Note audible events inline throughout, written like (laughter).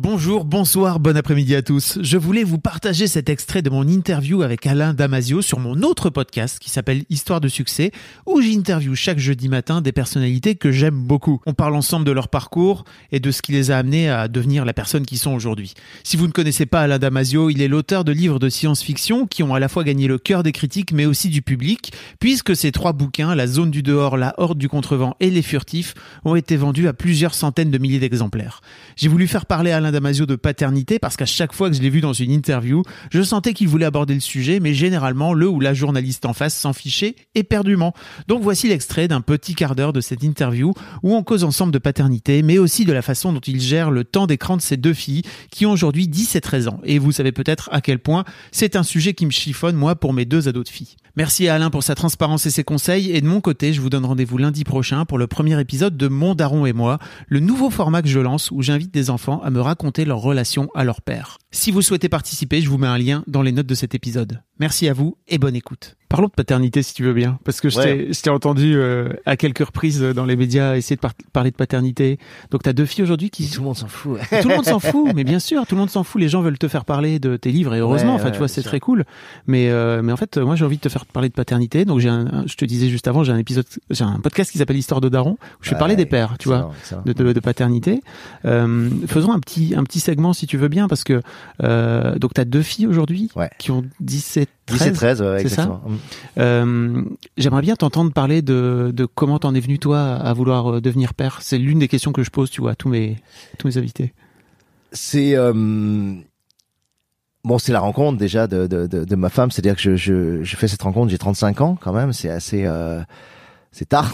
Bonjour, bonsoir, bon après-midi à tous. Je voulais vous partager cet extrait de mon interview avec Alain Damasio sur mon autre podcast qui s'appelle Histoire de succès, où j'interviewe chaque jeudi matin des personnalités que j'aime beaucoup. On parle ensemble de leur parcours et de ce qui les a amenés à devenir la personne qu'ils sont aujourd'hui. Si vous ne connaissez pas Alain Damasio, il est l'auteur de livres de science-fiction qui ont à la fois gagné le cœur des critiques mais aussi du public, puisque ces trois bouquins, La zone du dehors, La horde du contrevent et Les furtifs, ont été vendus à plusieurs centaines de milliers d'exemplaires. J'ai voulu faire parler Alain Damasio de paternité parce qu'à chaque fois que je l'ai vu dans une interview, je sentais qu'il voulait aborder le sujet, mais généralement le ou la journaliste en face s'en fichait éperdument. Donc voici l'extrait d'un petit quart d'heure de cette interview où on cause ensemble de paternité, mais aussi de la façon dont il gère le temps d'écran de ses deux filles qui ont aujourd'hui 10 et 13 ans. Et vous savez peut-être à quel point c'est un sujet qui me chiffonne moi pour mes deux ados de filles. Merci à Alain pour sa transparence et ses conseils. Et de mon côté, je vous donne rendez-vous lundi prochain pour le premier épisode de Mon Daron et moi, le nouveau format que je lance où j'invite des enfants à me raconter leur relation à leur père. Si vous souhaitez participer, je vous mets un lien dans les notes de cet épisode. Merci à vous et bonne écoute. Parlons de paternité si tu veux bien, parce que je Ouais. t'ai je t'ai entendu euh, à quelques reprises euh, dans les médias essayer de par- parler de paternité. Donc tu as deux filles aujourd'hui qui... Tout le monde s'en fout. tout le monde s'en (laughs) fout, mais bien sûr, tout le monde s'en fout. Les gens veulent te faire parler de tes livres et heureusement, Ouais, enfin, ouais, tu vois, c'est très cool. Mais euh, mais en fait, moi, j'ai envie de te faire parler de paternité. Donc j'ai un, je te disais juste avant, j'ai un épisode, j'ai un podcast qui s'appelle Histoire de Daron où je vais parler des pères, tu vois, de, de paternité. Euh, faisons un petit un petit segment si tu veux bien, parce que euh, donc t'as deux filles aujourd'hui Ouais. qui ont 17, 13. 10 et 13, ouais, c'est ça. Mm. Euh, J'aimerais bien t'entendre parler de, de comment t'en es venu toi à vouloir euh, devenir père. C'est l'une des questions que je pose, tu vois, à tous mes tous mes invités. C'est euh, bon, c'est la rencontre déjà de, de, de, de ma femme. C'est-à-dire que je, je, je fais cette rencontre, j'ai 35 ans quand même. C'est assez, euh, c'est tard.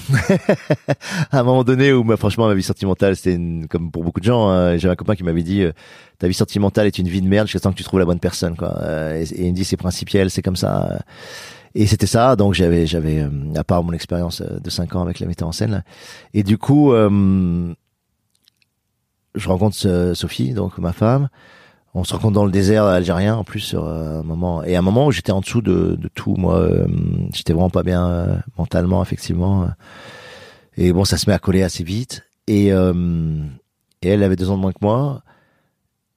(laughs) à un moment donné où, ma, franchement, ma vie sentimentale, c'était comme pour beaucoup de gens. hein, J'avais un copain qui m'avait dit, euh, ta vie sentimentale est une vie de merde jusqu'à temps que tu trouves la bonne personne, quoi. Euh, et, il me dit, c'est principiel, c'est comme ça. euh. Et c'était ça, donc j'avais, j'avais, euh, à part mon expérience euh, de 5 ans avec la metteur en scène, et du coup, euh, je rencontre euh, Sophie, donc ma femme. On se rencontre dans le désert algérien, en plus, sur euh, un moment. Et à un moment où j'étais en dessous de, de tout, moi, euh, j'étais vraiment pas bien euh, mentalement, effectivement. Et bon, ça se met à coller assez vite. Et, euh, et elle avait deux ans de moins que moi.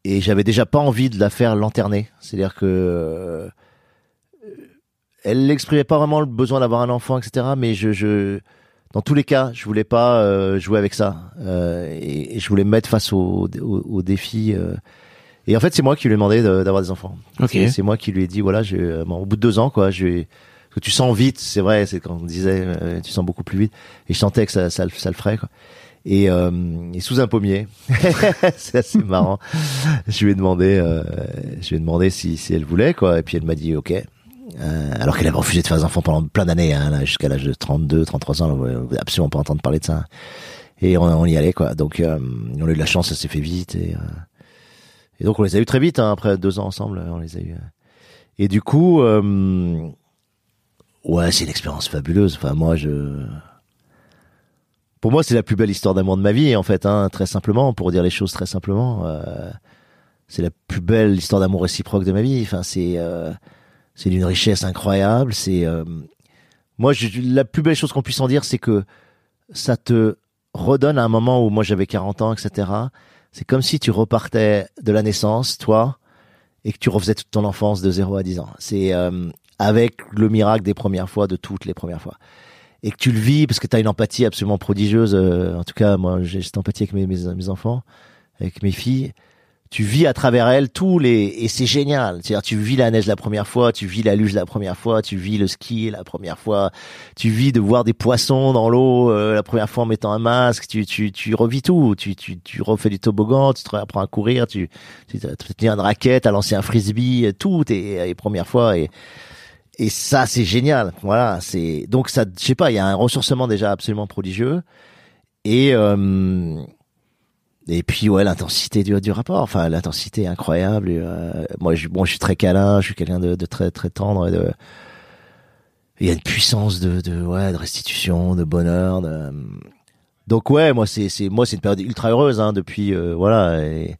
Et j'avais déjà pas envie de la faire lanterner. C'est-à-dire que euh, elle n'exprimait pas vraiment le besoin d'avoir un enfant, etc. Mais je, je, dans tous les cas, je voulais pas euh, jouer avec ça. Et, et je voulais me mettre face aux au, au défis. Et en fait, c'est moi qui lui ai demandé de- d'avoir des enfants. Ok. C'est- moi qui lui ai dit, voilà, j'ai, euh, bon, au bout de deux ans, quoi, je parce que tu sens vite, c'est vrai, c'est quand on disait, euh, tu sens beaucoup plus vite. Et je sentais que ça, ça, le- ça le ferait, quoi. Et, euh, et sous un pommier, (laughs) c'est assez marrant. Je lui ai demandé, euh, je lui ai demandé si, si elle voulait, quoi. Et puis elle m'a dit, ok. Euh, alors qu'elle avait refusé de faire des enfants pendant plein d'années, hein, là, jusqu'à l'âge de 32, 33 ans, elle voulait absolument pas entendre parler de ça. Et on, on y allait, quoi. Donc, euh, on a eu de la chance, ça s'est fait vite. Et, euh, et donc, on les a eu très vite, hein, après deux ans ensemble, on les a eu. Et du coup, euh, ouais, c'est une expérience fabuleuse. Enfin, moi, je, pour moi, c'est la plus belle histoire d'amour de ma vie, en fait, hein, très simplement, pour dire les choses très simplement. Euh, c'est la plus belle histoire d'amour réciproque de ma vie. Enfin, c'est, euh, c'est d'une richesse incroyable. C'est, euh, moi, je, la plus belle chose qu'on puisse en dire, c'est que ça te redonne à un moment où moi j'avais 40 ans, etc. C'est comme si tu repartais de la naissance, toi, et que tu refaisais toute ton enfance de 0 à 10 ans. C'est euh, avec le miracle des premières fois, de toutes les premières fois. Et que tu le vis parce que tu as une empathie absolument prodigieuse. euh, en tout cas, moi, j'ai cette empathie avec mes, enfants, avec mes filles. Tu vis à travers elles tous les et c'est génial. C'est-à-dire tu vis la neige la première fois, tu vis la luge la première fois, tu vis le ski la première fois, tu vis de voir des poissons dans l'eau euh, la première fois en mettant un masque, tu tu tu revis tout, tu tu tu refais du toboggan, tu te apprends à courir, tu tu tenir une raquette, à lancer un frisbee, tout est les premières fois et et ça c'est génial. Voilà, c'est donc ça je sais pas, il y a un ressourcement déjà absolument prodigieux et euh, et puis ouais, l'intensité du, du rapport, enfin l'intensité incroyable. Euh, moi, je, bon, je suis très câlin, je suis quelqu'un de, de très très tendre et de. Il y a une puissance de, de ouais, de restitution, de bonheur. De... Donc ouais, moi c'est c'est moi c'est une période ultra heureuse hein, depuis euh, voilà. Et,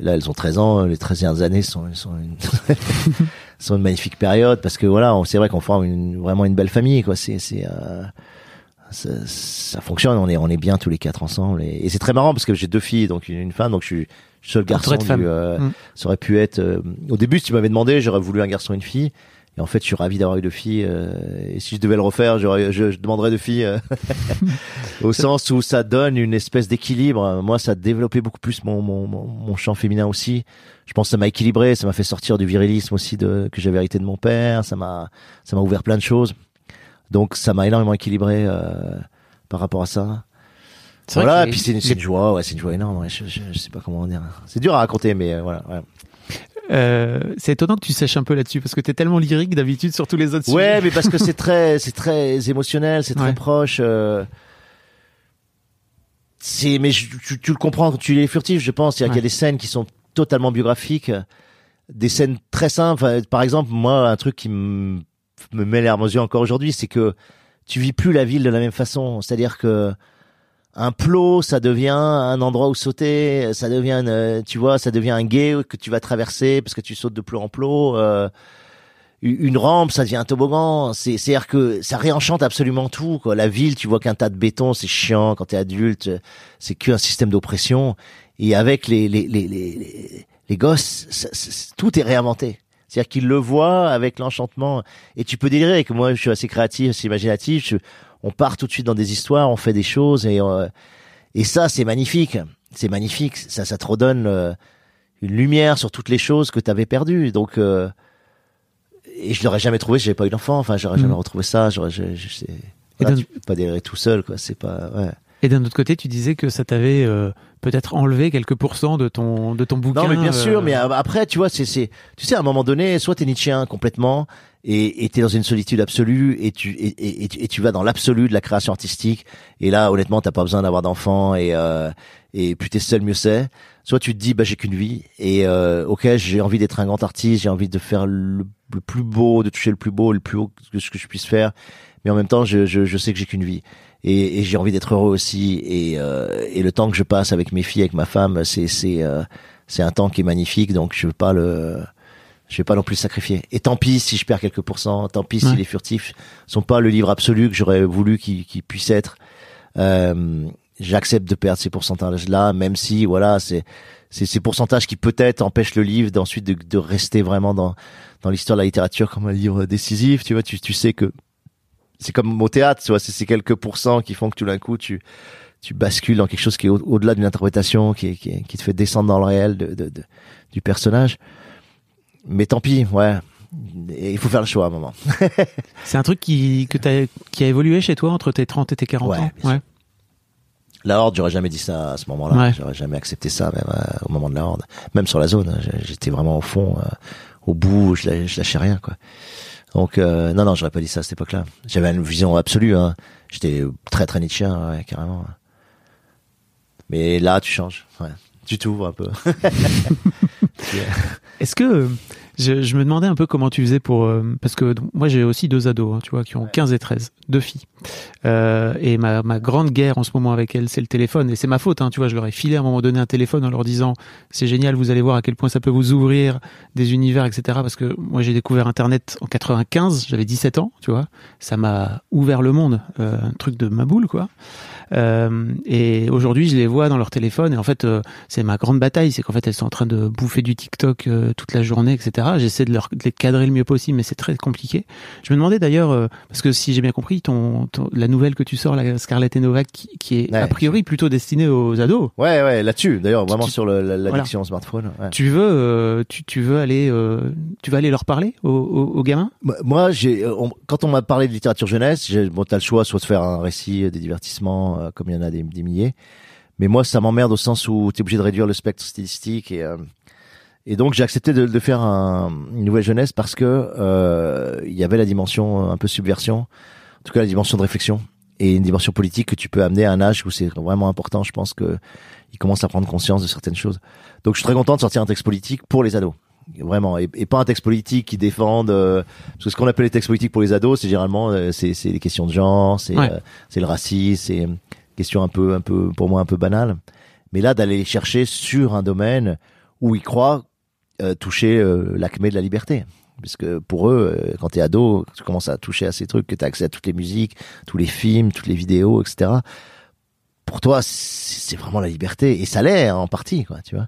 là, elles ont 13 ans. Les 13 dernières années sont sont une, (laughs) sont une magnifique période parce que voilà, c'est vrai qu'on forme une, vraiment une belle famille quoi. C'est c'est euh, ça, ça fonctionne. On est on est bien tous les quatre ensemble et, et c'est très marrant parce que j'ai deux filles donc une, une femme donc je suis seul garçon. Du, euh, Mm. Ça aurait pu être. euh, au début, si tu m'avais demandé, j'aurais voulu un garçon et une fille. Et en fait, je suis ravi d'avoir eu deux filles. euh, et si je devais le refaire, j'aurais, je, je demanderais deux filles. euh, (laughs) au (laughs) sens où ça donne une espèce d'équilibre. Moi, ça a développé beaucoup plus mon, mon, mon, mon champ féminin aussi. Je pense que ça m'a équilibré, ça m'a fait sortir du virilisme aussi de, que j'avais hérité de mon père. Ça m'a, ça m'a ouvert plein de choses. Donc, ça m'a énormément équilibré euh, par rapport à ça. Voilà, et puis les- c'est une, joie, ouais, c'est une joie énorme. ouais, je, je, je sais pas comment dire. C'est dur à raconter, mais euh, voilà. Ouais. Euh, c'est étonnant que tu sèches un peu là-dessus parce que t'es tellement lyrique d'habitude sur tous les autres Ouais, sujets. mais parce que c'est (laughs) très, c'est très émotionnel, c'est très Ouais. proche. euh, C'est, mais je- tu, tu le comprends quand tu es furtif, je pense. C'est-à-dire qu'il y a Ouais. des scènes qui sont totalement biographiques, des scènes très simples. Par exemple, moi, un truc qui me me met l'air aux yeux encore aujourd'hui, c'est que tu vis plus la ville de la même façon. C'est-à-dire que un plot, ça devient un endroit où sauter, ça devient, une- tu vois, ça devient un gué que tu vas traverser parce que tu sautes de plot en plot. euh, une rampe, ça devient un toboggan. C'est, c'est-à-dire que ça réenchante absolument tout. Quoi. La ville, tu vois qu'un tas de béton, c'est chiant quand t'es adulte. C'est qu'un système d'oppression. Et avec les les les les, les, gosses, ça- tout est réinventé. C'est-à-dire qu'ils le voient avec l'enchantement. Et tu peux délirer. Que moi, je suis assez créatif, assez imaginatif. Je- on part tout de suite dans des histoires, on fait des choses et euh, et ça, c'est magnifique. C'est magnifique. Ça, ça te redonne euh, une lumière sur toutes les choses que tu avais perdues. Donc euh, et je l'aurais jamais trouvé si j'avais pas eu d'enfant. Enfin, j'aurais jamais Mhm. retrouvé ça. J'aurais, je, je, sais- voilà, tu peux pas délirer tout seul, quoi. C'est pas, ouais. Et d'un autre côté, tu disais que ça t'avait euh, peut-être enlevé quelques pourcents de ton de ton bouquin. Non, mais bien euh, sûr. Mais a- après, tu vois, c'est, c'est, tu sais, à un moment donné, soit t'es Nietzschéen complètement et et t'es dans une solitude absolue et tu et, et, et tu- et tu vas dans l'absolu de la création artistique. Et là, honnêtement, t'as pas besoin d'avoir d'enfants et euh, et plus t'es seul, mieux c'est. Soit tu te dis, bah j'ai qu'une vie et euh, ok, j'ai envie d'être un grand artiste, j'ai envie de faire le, le plus beau, de toucher le plus beau, le plus haut que ce que je puisse faire. Mais en même temps, je je, je sais que j'ai qu'une vie et, et j'ai envie d'être heureux aussi. Et, euh, et le temps que je passe avec mes filles, avec ma femme, c'est c'est euh, c'est un temps qui est magnifique. Donc je veux pas le je vais pas non plus sacrifier. Et tant pis si je perds quelques pourcents, tant pis si les furtifs sont pas le livre absolu que j'aurais voulu qu'ils qu'ils puissent être. Euh, J'accepte de perdre ces pourcentages-là, même si voilà, c'est c'est ces pourcentages qui peut-être empêchent le livre d'ensuite de, de rester vraiment dans dans l'histoire de la littérature comme un livre décisif. Tu vois, tu tu sais que c'est comme au théâtre, tu vois, c'est ces quelques pourcents qui font que tout d'un coup tu tu bascules dans quelque chose qui est au- au-delà d'une interprétation, qui, est- qui, est- qui te fait descendre dans le réel de, de, de- du personnage. Mais tant pis, ouais. Et il faut faire le choix à un moment. (laughs) C'est un truc qui que t'as qui a évolué chez toi entre tes 30 et tes 40 Ouais, ans? sûr. La Horde, j'aurais jamais dit ça à ce moment-là. Ouais. J'aurais jamais accepté ça, même euh, au moment de la Horde. Même sur la zone, hein, j'étais vraiment au fond, euh, au bout, je lâchais rien, quoi. Donc, euh, non, non, j'aurais pas dit ça à cette époque-là. J'avais une vision absolue, hein. J'étais très, très Nietzschean, ouais, carrément. Mais là, tu changes, ouais. Tu t'ouvres un peu. (laughs) (laughs) Est-ce que je, je me demandais un peu comment tu faisais pour euh, parce que donc, moi j'ai aussi deux ados, hein, tu vois, qui ont 15 et 13, deux filles. Euh, et ma, ma grande guerre en ce moment avec elles, c'est le téléphone. Et c'est ma faute, hein, tu vois, je leur ai filé à un moment donné un téléphone en leur disant c'est génial, vous allez voir à quel point ça peut vous ouvrir des univers, etc. Parce que moi j'ai découvert Internet en 95, j'avais 17 ans, tu vois, ça m'a ouvert le monde, euh, un truc de ma boule, quoi. Euh, et aujourd'hui, je les vois dans leur téléphone. Et en fait, euh, c'est ma grande bataille, c'est qu'en fait, elles sont en train de bouffer du TikTok euh, toute la journée, etc. J'essaie de, leur, de les cadrer le mieux possible, mais c'est très compliqué. Je me demandais d'ailleurs, euh, parce que si j'ai bien compris, ton, ton- la nouvelle que tu sors, la Scarlett et Novak, qui, qui est Ouais. a priori plutôt destinée aux ados. ouais, ouais, là-dessus. D'ailleurs, vraiment Tu- sur le- la- Voilà. l'addiction au smartphone. ouais. Tu veux, euh, tu, tu veux aller, euh, tu vas aller leur parler aux, aux, aux gamins? Moi- Moi, j'ai, on- quand on m'a parlé de littérature jeunesse, j'ai, bon, t'as le choix, soit de faire un récit, des divertissements, euh, comme il y en a des, des milliers. Mais moi, ça m'emmerde au sens où t'es obligé de réduire le spectre stylistique et, euh, et donc j'ai accepté de, de faire un- une nouvelle jeunesse parce que euh, il y avait la dimension un peu subversion, en tout cas la dimension de réflexion. et une dimension politique que tu peux amener à un âge où c'est vraiment important. Je pense que ils commencent à prendre conscience de certaines choses. Donc je suis très content de sortir un texte politique pour les ados vraiment et, pas un texte politique qui défende euh, parce que ce qu'on appelle les textes politiques pour les ados c'est généralement euh, c'est c'est les questions de genre c'est Ouais. euh, c'est le racisme c'est une question un peu un peu pour moi un peu banale mais là d'aller chercher sur un domaine où ils croient euh, toucher euh, l'acmé de la liberté parce que pour eux euh, quand t'es ado tu commences à toucher à ces trucs que t'as accès à toutes les musiques tous les films toutes les vidéos etc pour toi c'est vraiment la liberté et ça l'est hein, en partie quoi tu vois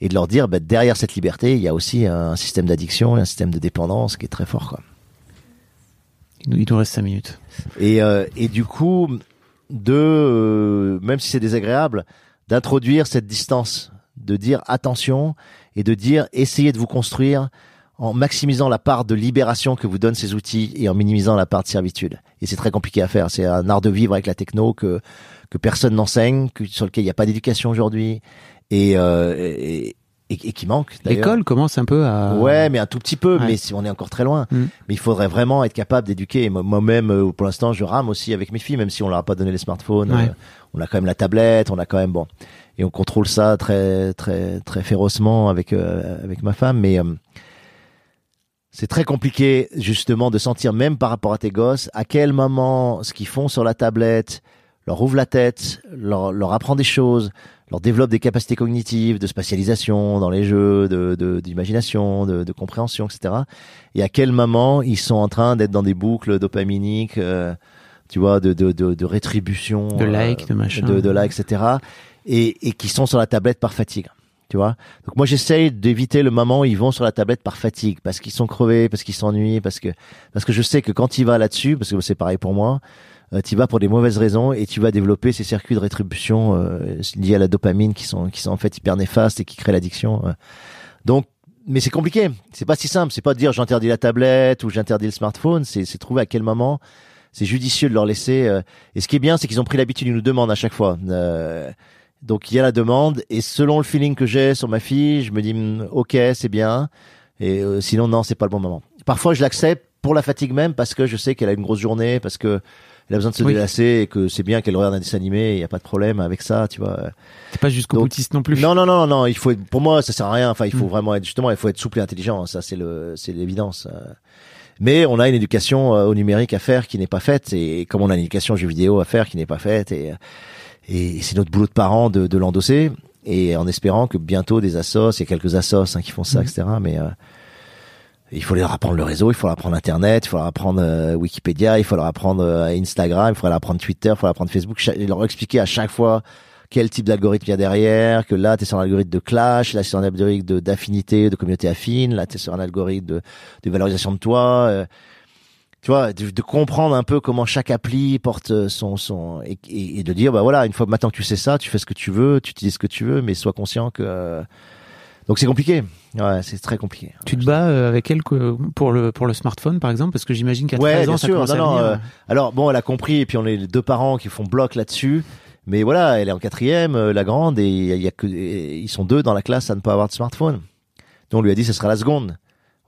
et de leur dire bah, derrière cette liberté il y a aussi un système d'addiction et un système de dépendance qui est très fort quoi Il nous, reste 5 minutes. et euh, et du coup de euh, même si c'est désagréable d'introduire cette distance de dire attention et de dire essayez de vous construire en maximisant la part de libération que vous donnent ces outils et en minimisant la part de servitude. Et c'est très compliqué à faire. C'est un art de vivre avec la techno que que personne n'enseigne, que sur lequel il n'y a pas d'éducation aujourd'hui et, euh, et, et- et qui manque. L'école commence un peu à. Ouais, mais un tout petit peu, Ouais. mais si on est encore très loin. Mm. Mais il faudrait vraiment être capable d'éduquer. Moi-même, euh, pour l'instant, je rame aussi avec mes filles, même si on leur a pas donné les smartphones. Ouais. Euh, on a quand même la tablette, on a quand même bon, et on contrôle ça très, très, très férocement avec euh, avec ma femme. Mais c'est très compliqué justement de sentir, même par rapport à tes gosses, à quel moment ce qu'ils font sur la tablette leur ouvre la tête, leur, leur apprend des choses, leur développe des capacités cognitives, de spatialisation dans les jeux, de de- d'imagination, de, de, compréhension, etc. Et à quel moment ils sont en train d'être dans des boucles dopaminiques, euh, tu vois, de, de, de, de rétribution, De like, de machin. de, de like, etc. Et, et qui sont sur la tablette par fatigue. Tu vois Donc moi j'essaye d'éviter le moment où ils vont sur la tablette par fatigue, parce qu'ils sont crevés, parce qu'ils s'ennuient, parce que parce que je sais que quand il va là-dessus, parce que c'est pareil pour moi, euh, tu vas pour des mauvaises raisons et tu vas développer ces circuits de rétribution euh, liés à la dopamine qui sont qui sont en fait hyper néfastes et qui créent l'addiction. euh. Donc mais c'est compliqué, c'est pas si simple, c'est pas de dire j'interdis la tablette ou j'interdis le smartphone, c'est c'est trouver à quel moment c'est judicieux de leur laisser euh, et ce qui est bien c'est qu'ils ont pris l'habitude, ils nous demandent à chaque fois. Euh, donc il y a la demande et selon le feeling que j'ai sur ma fille, je me dis hmm, OK, c'est bien et euh, sinon non, c'est pas le bon moment. Parfois je l'accepte pour la fatigue même parce que je sais qu'elle a une grosse journée parce que elle a besoin de se Oui. délasser et que c'est bien qu'elle regarde un dessin animé, il y a pas de problème avec ça, tu vois. T'es pas jusqu'au boutiste non plus. Non, non, non, non. Il faut être, pour moi, ça sert à rien. Enfin, il faut Mm. vraiment être, justement, il faut être souple et intelligent. Ça, c'est le, c'est l'évidence. Euh, Mais on a une éducation euh, au numérique à faire qui n'est pas faite et comme on a une éducation aux jeux vidéo à faire qui n'est pas faite et, et c'est notre boulot de parents de, de l'endosser et en espérant que bientôt des assos, il y a quelques assos hein, qui font ça, Mhm. etc. Mais euh, il faut leur apprendre le réseau, il faut leur apprendre Internet, il faut leur apprendre euh, Wikipédia, il faut leur apprendre euh, Instagram, il faut leur apprendre Twitter, il faut leur apprendre Facebook, et leur expliquer à chaque fois quel type d'algorithme il y a derrière, que là, tu es sur un algorithme de clash, là, c'est sur un algorithme de- d'affinité, de, communauté affine, là, tu es sur un algorithme de, de valorisation de toi. Euh, tu vois, de, de comprendre un peu comment chaque appli porte son... son et, et- et de dire, bah voilà, une fois maintenant que tu sais ça, tu fais ce que tu veux, tu utilises ce que tu veux, mais sois conscient que... euh, Donc c'est compliqué. Ouais, c'est très compliqué. Tu te bats euh, avec elle que- pour le pour le smartphone par exemple parce que j'imagine qu'à Ouais, 13 ans bien ça sûr. commence Non, à non, venir. euh, Alors bon, elle a compris et puis on est les deux parents qui font bloc là-dessus. Mais voilà, elle est en quatrième, euh, la grande, et il y a, que ils sont deux dans la classe à ne pas avoir de smartphone. Donc on lui a dit ce sera la seconde.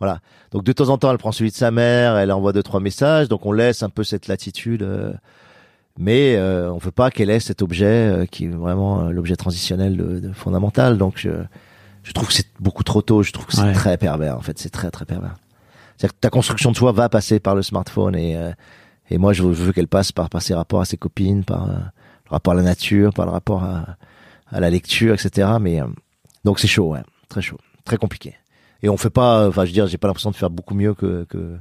Voilà. Donc de temps en temps, elle prend celui de sa mère, elle envoie deux trois messages. Donc on laisse un peu cette latitude, euh, mais euh, on veut pas qu'elle ait cet objet euh, qui est vraiment euh, l'objet transitionnel de, de fondamental. Donc je je trouve que c'est beaucoup trop tôt. Je trouve que c'est Ouais. très pervers. En fait, c'est très très pervers. C'est-à-dire que ta construction de toi va passer par le smartphone et euh, et moi je veux, qu'elle passe par par ses rapports à ses copines, par euh, le rapport à la nature, par le rapport à à la lecture, etc. Mais euh, donc c'est chaud, ouais, très chaud, très compliqué. Et on fait pas, enfin je veux dire, j'ai pas l'impression de faire beaucoup mieux que que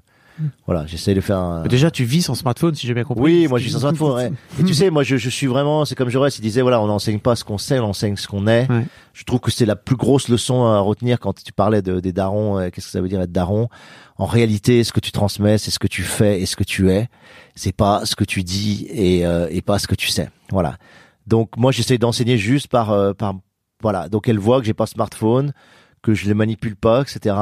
voilà, j'essaie de faire. Un... Déjà tu vis sans smartphone si j'ai bien compris. Oui, moi je suis sans smartphone. Ouais. Et tu sais, moi je, je suis vraiment, c'est comme Jaurès, il disait voilà, on n'enseigne pas ce qu'on sait, on enseigne ce qu'on est. Ouais. Je trouve que c'est la plus grosse leçon à retenir quand tu parlais de, des darons. euh, Qu'est-ce que ça veut dire être daron En réalité, ce que tu transmets, c'est ce que tu fais et ce que tu es. C'est pas ce que tu dis et, euh, et pas ce que tu sais. Voilà. Donc moi j'essaie d'enseigner juste par euh, par voilà. Donc elle voit que j'ai pas smartphone, que je les manipule pas, etc.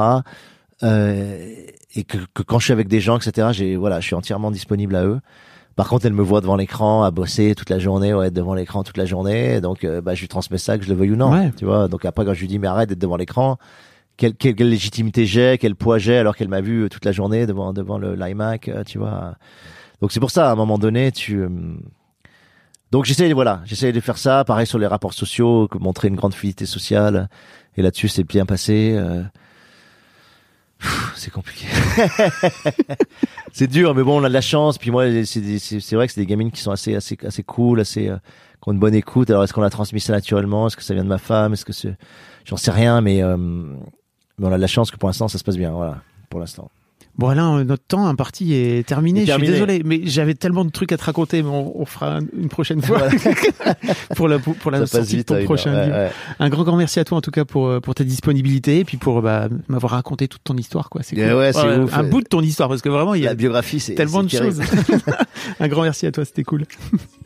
Euh, et que, que quand je suis avec des gens, etc. J'ai voilà, je suis entièrement disponible à eux. Par contre, elle me voit devant l'écran à bosser toute la journée, ou à être devant l'écran toute la journée. Donc, euh, bah, je lui transmets ça, que je le veuille ou non. Ouais. Tu vois. Donc après, quand je lui dis mais arrête d'être devant l'écran, quelle, quelle, quelle légitimité j'ai, quel poids j'ai, alors qu'elle m'a vu euh, toute la journée devant devant le l'iMac, euh, tu vois. Donc c'est pour ça, à un moment donné, tu. Donc j'essaie, voilà, j'essaie de faire ça. Pareil sur les rapports sociaux, montrer une grande fluidité sociale. Et là-dessus, c'est bien passé. euh. C'est compliqué. (laughs) c'est dur, mais bon, on a de la chance. Puis moi, c'est vrai que c'est des gamines qui sont assez, assez, assez cool, assez, euh, qui ont une bonne écoute. Alors, est-ce qu'on a transmis ça naturellement? Est-ce que ça vient de ma femme? Est-ce que c'est, j'en sais rien, mais, euh, mais on a de la chance que pour l'instant, ça se passe bien. Voilà, pour l'instant. Bon, Alain, euh, notre temps imparti est terminé. Est Je terminé. suis désolé, mais j'avais tellement de trucs à te raconter, mais on, on fera une prochaine fois (laughs) pour la, pour la sortie de ton prochain. Ouais, livre. ouais. Un grand, grand merci à toi en tout cas pour, euh, pour ta disponibilité et puis pour bah, m'avoir raconté toute ton histoire. quoi. C'est Yeah, cool. ouais, ouf. Un bout de ton histoire parce que vraiment, il y a La biographie, c'est tellement de choses. (laughs) Un grand merci à toi, c'était cool. (laughs)